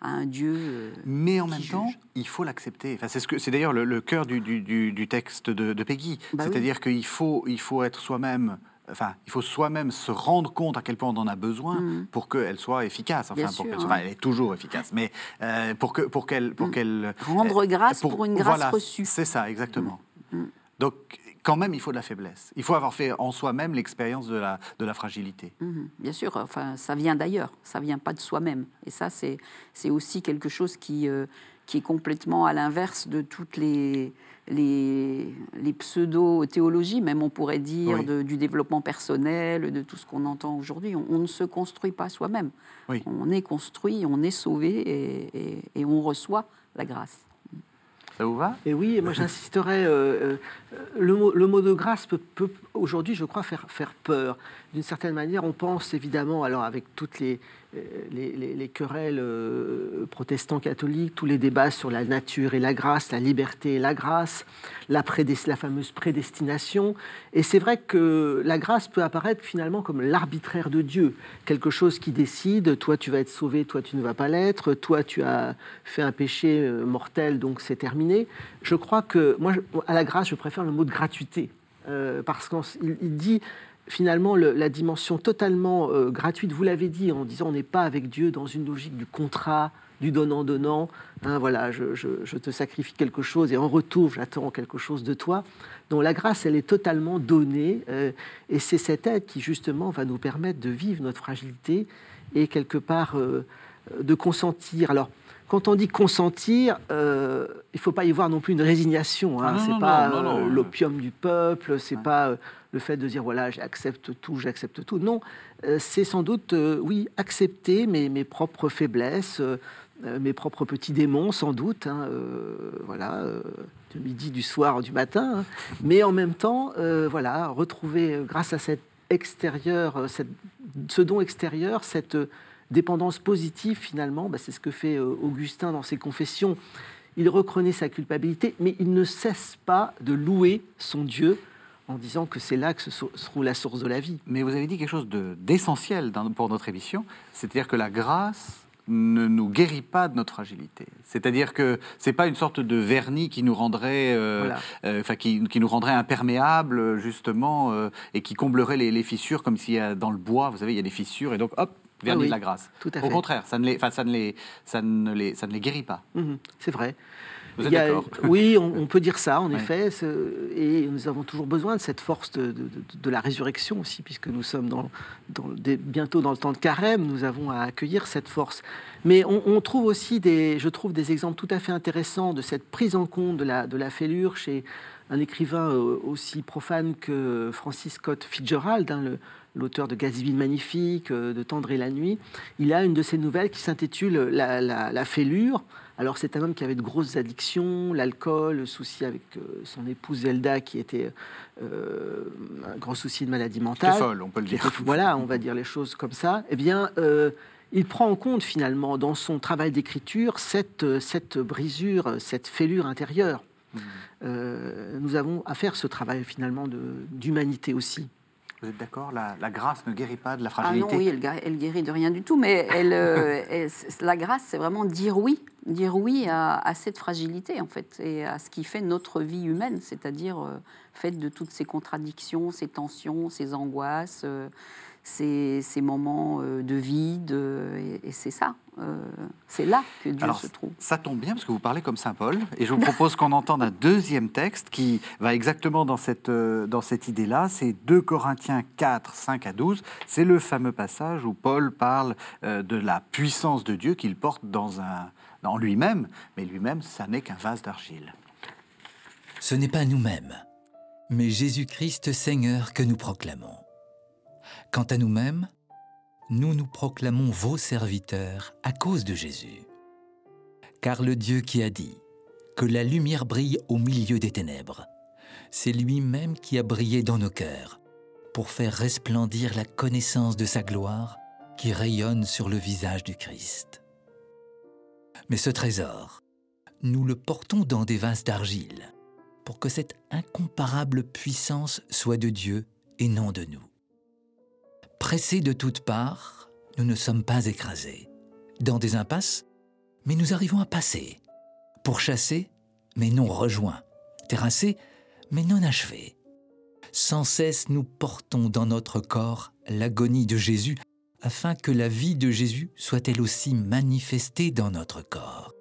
à un Dieu. Mais en même juge. temps, il faut l'accepter. Enfin, c'est ce que c'est d'ailleurs le, le cœur du, du- texte de, de Peggy. Bah oui. C'est-à-dire qu'il faut, il faut être soi-même. Enfin, il faut soi-même se rendre compte à quel point on en a besoin Mhm. pour qu'elle soit efficace. Enfin, pour sûr, hein. soit- elle est toujours efficace, mais euh, pour que pour qu'elle pour qu'elle Rendre euh, grâce pour une grâce voilà, reçue. C'est ça, exactement. Mhm. Donc, quand même, il faut de la faiblesse. Il faut avoir fait en soi-même l'expérience de la de la fragilité. Mhm, bien sûr, enfin, ça vient d'ailleurs, ça vient pas de soi-même. Et ça, c'est c'est aussi quelque chose qui, euh, qui est complètement à l'inverse de toutes les, les, les pseudo-théologies, même on pourrait dire, Oui. de- du développement personnel, de tout ce qu'on entend aujourd'hui. On, on ne se construit pas soi-même. Oui. On est construit, on est sauvé et, et- et on reçoit la grâce. Ça vous va? Et oui, moi j'insisterais, euh, euh, le, mot, de grâce peut, aujourd'hui, je crois, faire, faire peur. D'une certaine manière, on pense évidemment, alors avec toutes les, euh, les, les- les querelles euh, protestants catholiques, tous les débats sur la nature et la grâce, la liberté et la grâce, la, fameuse prédestination. Et c'est vrai que la grâce peut apparaître finalement comme l'arbitraire de Dieu, quelque chose qui décide, toi tu vas être sauvé, toi tu ne vas pas l'être, toi tu as fait un péché mortel, donc c'est terminé. Je crois que, moi, à la grâce, je préfère le mot de gratuité, euh, parce qu'il il dit finalement le- la dimension totalement euh, gratuite, vous l'avez dit, en disant on n'est pas avec Dieu dans une logique du contrat, du donnant-donnant, Hein, voilà, je, te sacrifie quelque chose et en retour j'attends quelque chose de toi. Donc la grâce, elle est totalement donnée, euh, et c'est cette aide qui justement va nous permettre de vivre notre fragilité et quelque part de consentir. Alors, quand on dit consentir, euh, il ne faut pas y voir non plus une résignation. Hein. Ah c'est pas euh, l'opium du peuple, c'est pas euh, le fait de dire voilà, j'accepte tout, j'accepte tout. Non, c'est sans doute, oui, accepter mes, mes propres faiblesses, mes propres petits démons, sans doute. hein, voilà, du midi, du soir, du matin. hein. mais en même temps, voilà, retrouver, grâce à cet extérieur, cette- ce don extérieur, cette dépendance positive finalement, bah, c'est ce que fait euh, Augustin dans ses confessions. Il reconnaît sa culpabilité, mais il ne cesse pas de louer son Dieu en disant que c'est là que se, trouve la source de la vie. Mais vous avez dit quelque chose de- d'essentiel pour notre émission, c'est-à-dire que la grâce ne nous guérit pas de notre fragilité. C'est-à-dire que c'est pas une sorte de vernis qui nous rendrait, euh, Voilà. euh, enfin qui, qui nous rendrait imperméables justement euh, et qui comblerait les, les fissures comme s'il y a dans le bois, vous savez, il y a des fissures et donc hop, vernis Ah oui, de la grâce. tout à Au contraire, ça ne les, ça ne les, ça ne les, ça ne les guérit pas. Mhm, c'est vrai. Vous êtes a- d'accord? Oui, on, on peut dire ça, en Ouais. effet. Et nous avons toujours besoin de cette force de, de- de- de la résurrection aussi, puisque nous sommes dans, dans le- des- bientôt dans le temps de carême. Nous avons à accueillir cette force. Mais on, on trouve aussi, des, je trouve, des exemples tout à fait intéressants de cette prise en compte de la, de la fêlure chez un écrivain euh, aussi profane que Francis Scott Fitzgerald, hein, le- l'auteur de Gatsby Magnifique, euh, de Tendre et la Nuit. Il a une de ses nouvelles qui s'intitule la, la, la fêlure. Alors c'est un homme qui avait de grosses addictions, l'alcool, le souci avec euh, son épouse Zelda qui était euh, un gros souci de maladie mentale. folle, on peut le dire. voilà, on va dire les choses comme ça. Eh bien, euh, il prend en compte finalement dans son travail d'écriture cette, cette brisure, cette fêlure intérieure. Mmh. Euh, nous avons à faire ce travail finalement d'humanité aussi. Vous êtes d'accord? La, grâce ne guérit pas de la fragilité ah non, oui, elle, elle, guérit de rien du tout, mais elle, euh, la grâce, c'est vraiment dire oui, dire oui à, cette fragilité, en fait, et à ce qui fait notre vie humaine, c'est-à-dire euh, faite de toutes ces contradictions, ces tensions, ces angoisses, ces, moments euh, de vide, euh, et, c'est ça, euh, c'est là que Dieu se trouve. Ça tombe bien parce que vous parlez comme Saint Paul, et je vous propose qu'on entende un deuxième texte qui va exactement dans cette, dans cette idée-là, c'est 2 Corinthiens 4, 5 à 12, c'est le fameux passage où Paul parle de la puissance de Dieu qu'il porte dans, un, dans lui-même, mais lui-même, ça n'est qu'un vase d'argile. Ce n'est pas nous-mêmes, mais Jésus-Christ Seigneur que nous proclamons. Quant à nous-mêmes, nous nous proclamons vos serviteurs à cause de Jésus. Car le Dieu qui a dit que la lumière brille au milieu des ténèbres, c'est lui-même qui a brillé dans nos cœurs pour faire resplendir la connaissance de sa gloire qui rayonne sur le visage du Christ. Mais ce trésor, nous le portons dans des vases d'argile pour que cette incomparable puissance soit de Dieu et non de nous. Pressés de toutes parts, nous ne sommes pas écrasés. Dans des impasses, mais nous arrivons à passer. Pourchassés, mais non rejoints. Terrassés, mais non achevés. Sans cesse, nous portons dans notre corps l'agonie de Jésus, afin que la vie de Jésus soit elle aussi manifestée dans notre corps.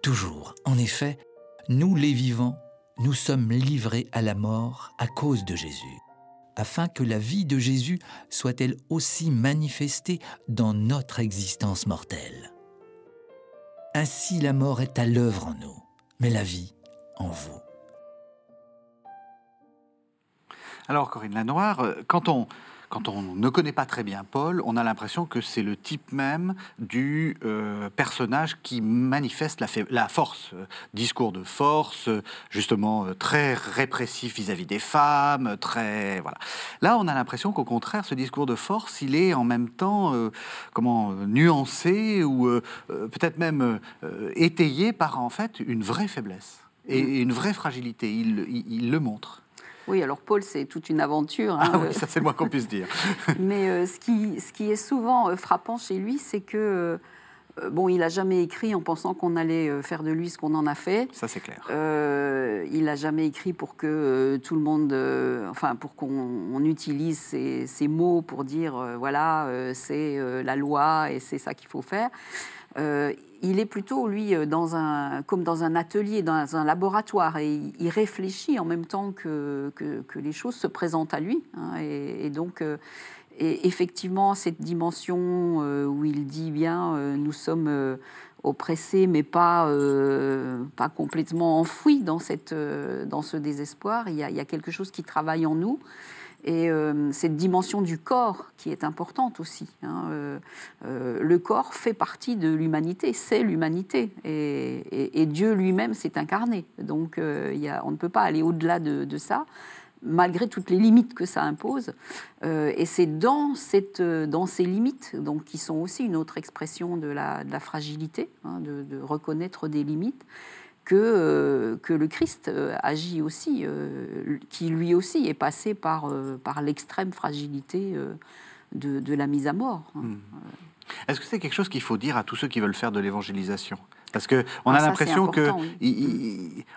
Toujours, en effet, nous les vivants, nous sommes livrés à la mort à cause de Jésus afin que la vie de Jésus soit elle aussi manifestée dans notre existence mortelle. Ainsi la mort est à l'œuvre en nous, mais la vie en vous. Alors Corinne Lanoire, euh, quand on, quand on ne connaît pas très bien Paul, on a l'impression que c'est le type même du euh, personnage qui manifeste la, la force. discours de force, justement euh, très répressif vis-à-vis des femmes, très voilà. Là, on a l'impression qu'au contraire, ce discours de force, il est en même temps euh, comment nuancé ou peut-être même étayé par en fait une vraie faiblesse et, une vraie fragilité. il le montre. Oui, alors Paul, c'est toute une aventure. Hein, ah oui, ça c'est le moins qu'on puisse dire. Mais euh, ce, qui, ce qui est souvent euh, frappant chez lui, c'est que euh, bon, il n'a jamais écrit en pensant qu'on allait faire de lui ce qu'on en a fait. Ça, c'est clair. il n'a jamais écrit pour que tout le monde, enfin, pour qu'on utilise ces, ces, mots pour dire, voilà, c'est la loi et c'est ça qu'il faut faire il est plutôt, lui, euh, comme dans un atelier, dans un laboratoire, et il, réfléchit en même temps que, les choses se présentent à lui. Hein, et, donc, euh, effectivement, cette dimension euh, où il dit bien, nous sommes oppressés, mais pas, complètement enfouis dans, ce désespoir, il y a quelque chose qui travaille en nous. Et euh, cette dimension du corps qui est importante aussi. Hein, euh, euh, le corps fait partie de l'humanité, c'est l'humanité. Et, Dieu lui-même s'est incarné. Donc on ne peut pas aller au-delà de, ça, malgré toutes les limites que ça impose. et c'est dans, ces limites, donc, qui sont aussi une autre expression de la, fragilité, hein, de, reconnaître des limites, que, euh, que le Christ euh, agit aussi, euh, qui lui aussi est passé par, par l'extrême fragilité de, de, la mise à mort. Hmm. Est-ce que c'est quelque chose qu'il faut dire à tous ceux qui veulent faire de l'évangélisation? Parce qu'on on a ah, l'impression que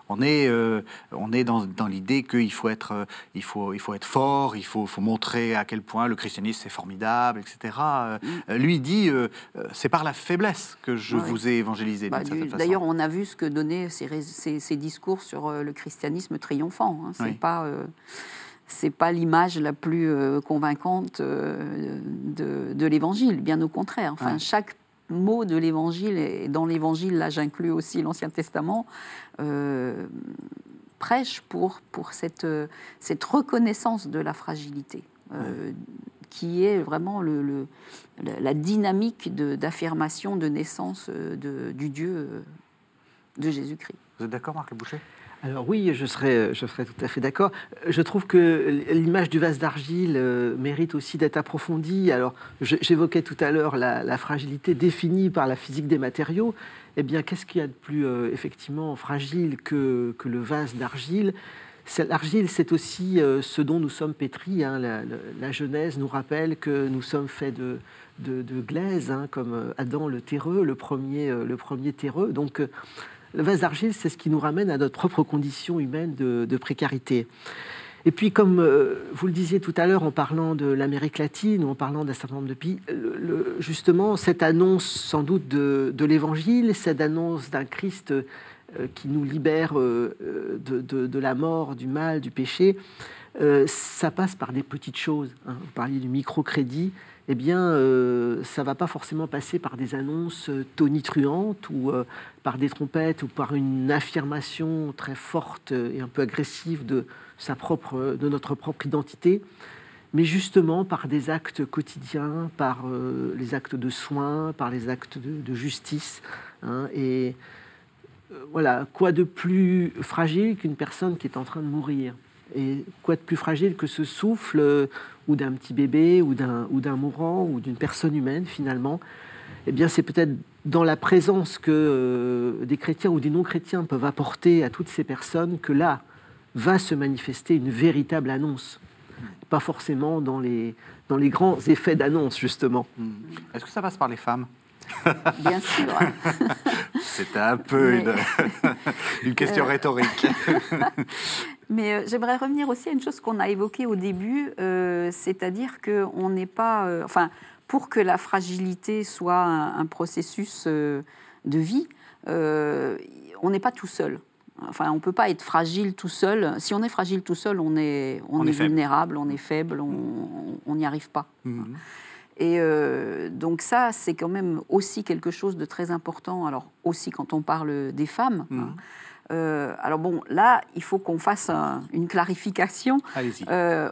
on est, euh, on est dans, dans l'idée qu'il faut être, euh, il faut, il faut être fort, il faut, faut montrer à quel point le christianisme c'est formidable, etc. Euh, mm. Lui dit, c'est par la faiblesse que je vous ai évangélisé. Bah, d'ailleurs, on a vu ce que donnaient ces, ces, discours sur le christianisme triomphant. Hein. C'est pas c'est pas l'image la plus convaincante de, de l'évangile, bien au contraire. Enfin, chaque mots de l'Évangile, et dans l'Évangile, là j'inclus aussi l'Ancien Testament, euh, prêche pour, pour cette, cette reconnaissance de la fragilité, euh, qui est vraiment le, la dynamique d'affirmation, de, naissance euh, de, du Dieu de Jésus-Christ. Vous êtes d'accord, Marc Boucher alors oui, je serais, je serais tout à fait d'accord. Je trouve que l'image du vase d'argile euh, mérite aussi d'être approfondie. Alors j'évoquais tout à l'heure la, fragilité définie par la physique des matériaux. Eh bien, qu'est-ce qu'il y a de plus euh, effectivement fragile que, que le vase d'argile? L'argile, c'est aussi euh, ce dont nous sommes pétris. Hein. La, Genèse nous rappelle que nous sommes faits de, de, glaise, hein, comme Adam le terreux, le premier, le premier terreux. Donc le vase d'argile, c'est ce qui nous ramène à notre propre condition humaine de, précarité. Et puis, comme euh, vous le disiez tout à l'heure en parlant de l'Amérique latine ou en parlant d'un certain nombre de pays, justement, cette annonce sans doute de, l'Évangile, cette annonce d'un Christ euh, qui nous libère euh, de, la mort, du mal, du péché, ça passe par des petites choses. Hein. Vous parliez du microcrédit eh bien, euh, ça va pas forcément passer par des annonces euh, tonitruantes ou euh, par des trompettes ou par une affirmation très forte et un peu agressive de, sa propre, de notre propre identité, mais justement par des actes quotidiens, par les actes de soins, par les actes de, justice. Hein. et voilà, quoi de plus fragile qu'une personne qui est en train de mourir? Et quoi de plus fragile que ce souffle euh, ou d'un petit bébé ou d'un mourant ou d'une personne humaine finalement Eh bien c'est peut-être dans la présence que euh, des chrétiens ou des non-chrétiens peuvent apporter à toutes ces personnes que là va se manifester une véritable annonce. Pas forcément dans les, dans les grands effets d'annonce justement. Hmm. Est-ce que ça passe par les femmes? Bien sûr. C'était un peu une, question euh, rhétorique. Mais euh, j'aimerais revenir aussi à une chose qu'on a évoquée au début, euh, c'est-à-dire qu'on n'est pas. enfin, pour que la fragilité soit un, processus de vie, on n'est pas tout seul. Enfin, on ne peut pas être fragile tout seul. Si on est fragile tout seul, on est, on, est, vulnérable, on est faible, on n'y arrive pas. Mhm. Et euh, donc ça, c'est quand même aussi quelque chose de très important. Alors aussi quand on parle des femmes. Hein. Euh, alors bon, là, il faut qu'on fasse une clarification. Allez-y. Euh,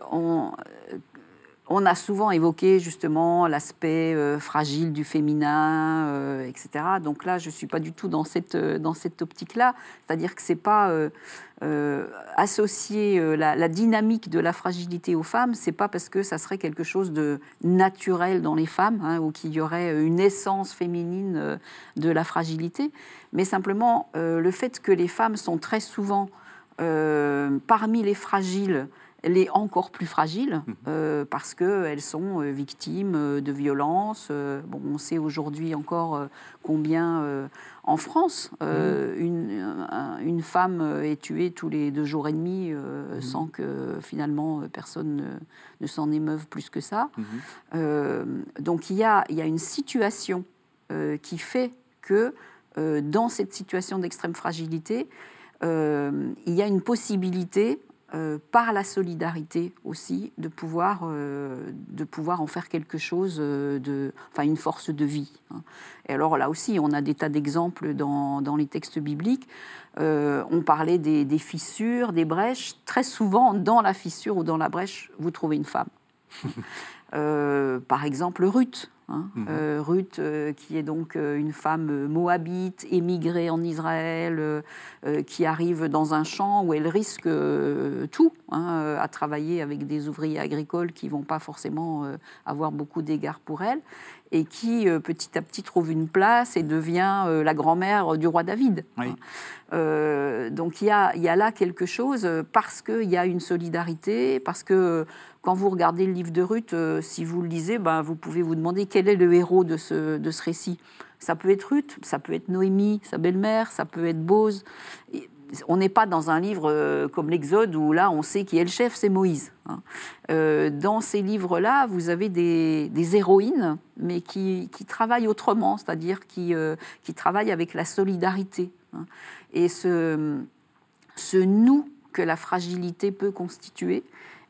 on a souvent évoqué justement l'aspect euh, fragile du féminin, euh, etc. Donc là, je ne suis pas du tout dans cette, euh, dans cette optique-là. C'est-à-dire que ce n'est pas associer la, dynamique de la fragilité aux femmes, ce n'est pas parce que ça serait quelque chose de naturel dans les femmes, hein, ou qu'il y aurait une essence féminine de la fragilité, mais simplement le fait que les femmes sont très souvent parmi les fragiles, elle est encore plus fragile mhm. euh, parce qu'elles sont euh, victimes euh, de violences. bon, on sait aujourd'hui encore combien en France mhm. une, une, femme est tuée tous les deux jours et demi mhm. sans que finalement personne ne, s'en émeuve plus que ça. donc il y, a, il y a une situation qui fait que dans cette situation d'extrême fragilité, il y a une possibilité euh, par la solidarité aussi, de pouvoir, euh, de pouvoir en faire quelque chose, euh, de, enfin une force de vie. Hein. Et alors là aussi, on a des tas d'exemples dans, dans, les textes bibliques. on parlait des, des, fissures, des brèches. Très souvent, dans la fissure ou dans la brèche, vous trouvez une femme. Par exemple, Ruth. Hein. Mhm. Euh, Ruth, euh, qui est donc euh, une femme moabite, émigrée en Israël, qui arrive dans un champ où elle risque tout, hein, à travailler avec des ouvriers agricoles qui vont pas forcément avoir beaucoup d'égards pour elle, et qui petit à petit trouve une place et devient la grand-mère du roi David. Hein. donc il y a, y a, là quelque chose parce qu'il y a une solidarité, parce que quand vous regardez le livre de Ruth, euh, si vous le lisez, ben, vous pouvez vous demander quel est le héros de ce, de ce récit. Ça peut être Ruth, ça peut être Noémie, sa belle-mère, ça peut être Bose. on n'est pas dans un livre euh, comme l'Exode où là on sait qui est le chef, c'est Moïse. Hein. Euh, dans ces livres-là, vous avez des, des héroïnes, mais qui, qui, travaillent autrement, c'est-à-dire qui, qui travaillent avec la solidarité. Hein. Et ce, ce nous que la fragilité peut constituer,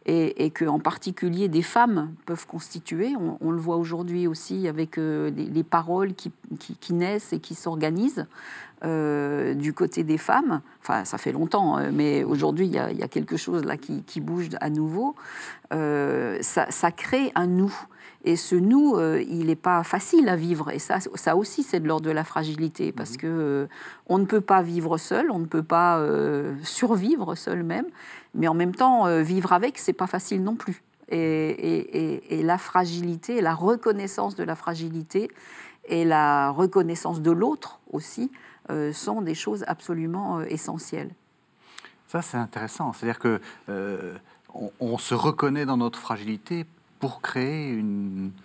et, que en particulier des femmes peuvent constituer. On, le voit aujourd'hui aussi avec euh, les, paroles qui, naissent et qui s'organisent euh, du côté des femmes. Enfin, ça fait longtemps, hein, mais aujourd'hui, il y, a quelque chose là qui, bouge à nouveau. Euh, ça, crée un nous. Et ce nous, euh, il n'est pas facile à vivre. Et ça, ça aussi, c'est de l'ordre de la fragilité, parce qu'on mhm. que euh, on ne peut pas vivre seul, on ne peut pas euh, survivre seul même. Mais en même temps, vivre avec, c'est pas facile non plus. Et, la fragilité, la reconnaissance de la fragilité et la reconnaissance de l'autre aussi sont des choses absolument essentielles. Ça, c'est intéressant. C'est-à-dire que on, se reconnaît dans notre fragilité pour créer une, euh,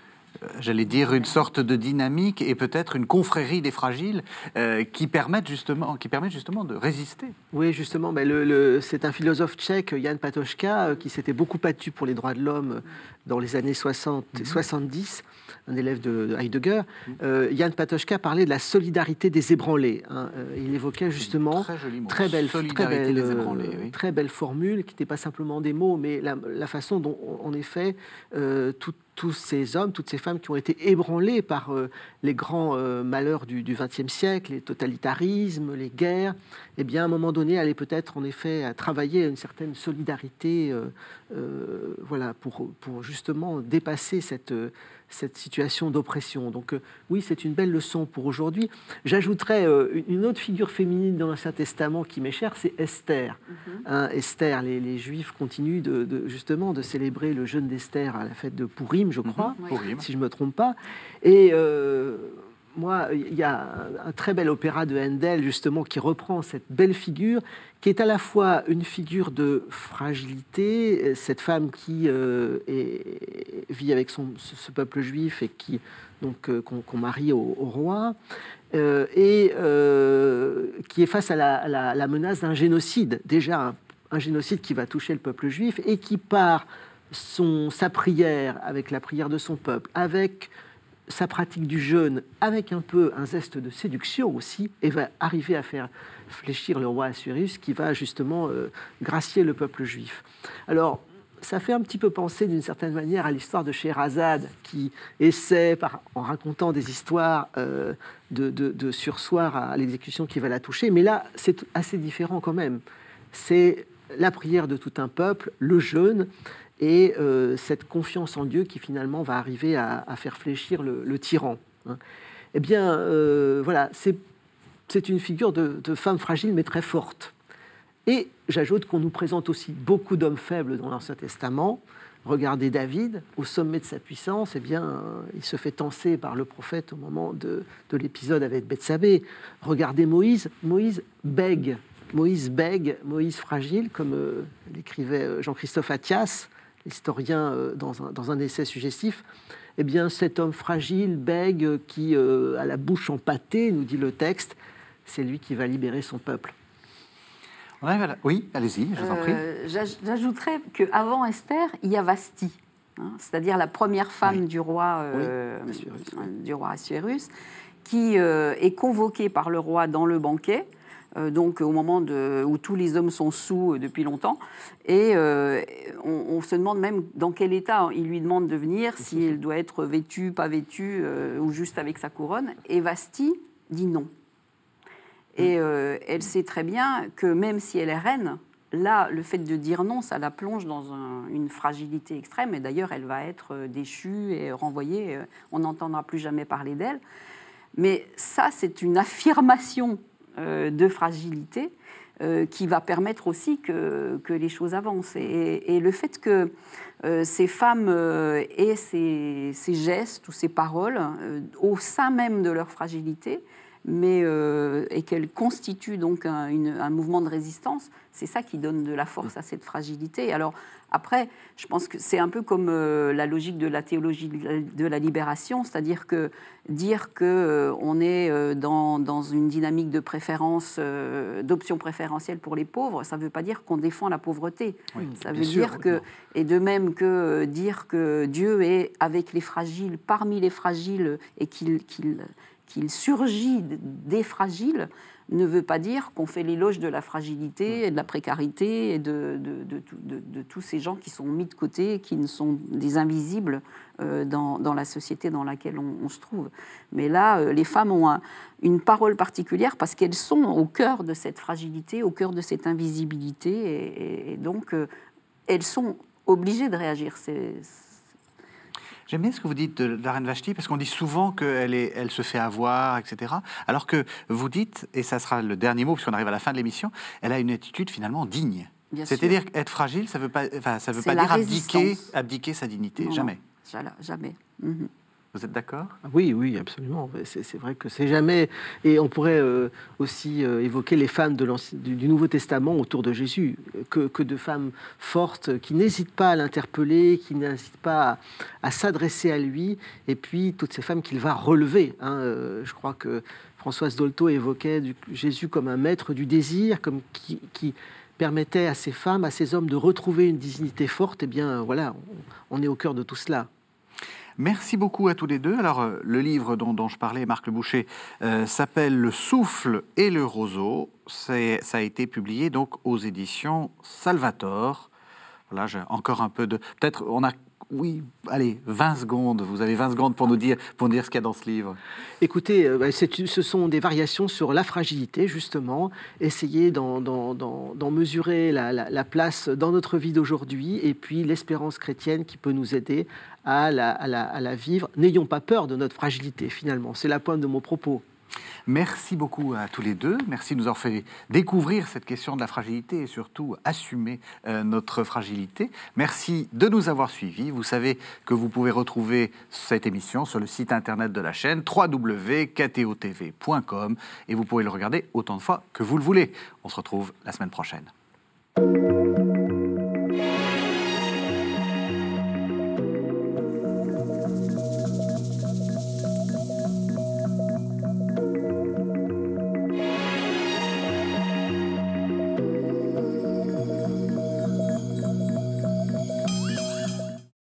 j'allais dire, une sorte de dynamique et peut-être une confrérie des fragiles euh, qui, permettent justement, qui permettent justement de résister. Oui, justement, mais le, c'est un philosophe tchèque, Jan Patočka, euh, qui s'était beaucoup battu pour les droits de l'homme dans les années 60, 70, mhm. un élève de, Heidegger. Mhm. Jan Patočka parlait de la solidarité des ébranlés. Hein. il évoquait justement très, très, belle, très, belle, très belle formule, qui n'était pas simplement des mots, mais la, la façon dont, en effet, tout tous ces hommes, toutes ces femmes qui ont été ébranlés par euh, les grands euh, malheurs du XXe siècle, les totalitarismes, les guerres, eh bien, à un moment donné, allaient peut-être en effet à travailler à une certaine solidarité, euh, voilà, pour justement dépasser cette, cette situation d'oppression. Donc euh, oui, c'est une belle leçon pour aujourd'hui. J'ajouterais euh, une autre figure féminine dans l'Ancien Testament qui m'est chère, c'est Esther. Mhm. Hein, Esther, les, Juifs continuent de, justement de célébrer le jeûne d'Esther à la fête de Purim, je crois, mhm. si je ne me trompe pas. Et euh, moi, il y a un, très bel opéra de Handel, justement, qui reprend cette belle figure, qui est à la fois une figure de fragilité, cette femme qui euh, vit avec son, ce, peuple juif et qui donc euh, qu'on marie au, roi, euh, et qui est face à la, menace d'un génocide, déjà un, génocide qui va toucher le peuple juif, et qui par son, sa prière, avec la prière de son peuple, avec sa pratique du jeûne avec un peu un zeste de séduction aussi, et va arriver à faire fléchir le roi Assuérus qui va justement euh, gracier le peuple juif. Alors, ça fait un petit peu penser d'une certaine manière à l'histoire de Sherazade qui essaie, en racontant des histoires euh, de, de, sursoir à l'exécution qui va la toucher, mais là, c'est assez différent quand même. C'est la prière de tout un peuple, le jeûne, et euh, cette confiance en Dieu qui finalement va arriver à, faire fléchir le, tyran. Hein. Eh bien, euh, voilà, c'est une figure de, femme fragile mais très forte. Et j'ajoute qu'on nous présente aussi beaucoup d'hommes faibles dans l'Ancien Testament. Regardez David, au sommet de sa puissance, eh bien, il se fait tenser par le prophète au moment de, l'épisode avec Bethsabée. Regardez Moïse, Moïse bègue, Moïse bègue, Moïse fragile, comme euh, l'écrivait Jean-Christophe Attias historien euh, dans un, dans un, essai suggestif, eh bien, cet homme fragile, bègue, qui euh, a la bouche empâtée, nous dit le texte, c'est lui qui va libérer son peuple. Oui, allez-y, je vous en prie. Euh, j'ajouterais qu'avant Esther, il y a Vasti, hein, c'est-à-dire la première femme du roi, du roi Assuérus, qui est convoquée par le roi dans le banquet euh, donc au moment où tous les hommes sont sous euh, depuis longtemps. Et euh, on, se demande même dans quel état il lui demande de venir, si elle doit être vêtue, pas vêtue, ou juste avec sa couronne. Et Vasti dit non. Et elle sait très bien que même si elle est reine, là, le fait de dire non, ça la plonge dans une fragilité extrême. Et d'ailleurs, elle va être déchue et renvoyée. On n'entendra plus jamais parler d'elle. Mais ça, c'est une affirmation euh, de fragilité euh, qui va permettre aussi que, les choses avancent. Et, le fait que euh, ces femmes aient ces, gestes ou ces paroles au sein même de leur fragilité, mais, et qu'elles constituent donc un, mouvement de résistance, c'est ça qui donne de la force à cette fragilité. Alors après, je pense que c'est un peu comme euh, la logique de la théologie de la, libération, c'est-à-dire que dire que euh, on est euh, dans, dans, une dynamique de préférence, d'option préférentielle pour les pauvres, ça ne veut pas dire qu'on défend la pauvreté. ça veut dire que, et de même que dire que Dieu est avec les fragiles, parmi les fragiles, et qu'il qu'il surgit des fragiles, ne veut pas dire qu'on fait l'éloge de la fragilité et de la précarité et de, de, tous ces gens qui sont mis de côté, qui ne sont des invisibles euh, dans, la société dans laquelle on, se trouve. Mais là, euh, les femmes ont une parole particulière parce qu'elles sont au cœur de cette fragilité, au cœur de cette invisibilité, et, donc euh, elles sont obligées de réagir. J'aime bien ce que vous dites de la reine Vashti, parce qu'on dit souvent qu'elle elle se fait avoir, etc. Alors que vous dites, et ça sera le dernier mot, puisqu'on arrive à la fin de l'émission, elle a une attitude finalement digne. C'est-à-dire être fragile, ça ne veut pas, ça veut pas dire abdiquer, abdiquer, sa dignité, jamais. jamais. Mhm. Vous êtes d'accord? Oui, oui, absolument. C'est vrai que c'est jamais. Et on pourrait euh, aussi euh, évoquer les femmes du, Nouveau Testament autour de Jésus, que, que de femmes fortes qui n'hésitent pas à l'interpeller, qui n'hésitent pas à, s'adresser à lui, et puis toutes ces femmes qu'il va relever. Hein. Euh, je crois que Françoise Dolto évoquait Jésus comme un maître du désir, comme qui, qui permettait à ces femmes, à ces hommes de retrouver une dignité forte. Eh bien, voilà, on est au cœur de tout cela. Merci beaucoup à tous les deux. Alors, euh, le livre dont, je parlais, Marc Le Boucher, euh, s'appelle Le souffle et le roseau. Ça a été publié donc aux éditions Salvator. Voilà, j'ai encore un peu de. Peut-être on a oui, allez, 20 secondes. Vous avez 20 secondes pour nous dire, pour dire ce qu'il y a dans ce livre. Écoutez, euh, bah, ce sont des variations sur la fragilité, justement. Essayer d'en mesurer la, place dans notre vie d'aujourd'hui et puis l'espérance chrétienne qui peut nous aider à la vivre. N'ayons pas peur de notre fragilité, finalement. C'est la pointe de mon propos. Merci beaucoup à tous les deux. Merci de nous avoir fait découvrir cette question de la fragilité et surtout assumer euh, notre fragilité. Merci de nous avoir suivis. Vous savez que vous pouvez retrouver cette émission sur le site internet de la chaîne www.ktotv.com et vous pouvez le regarder autant de fois que vous le voulez. On se retrouve la semaine prochaine.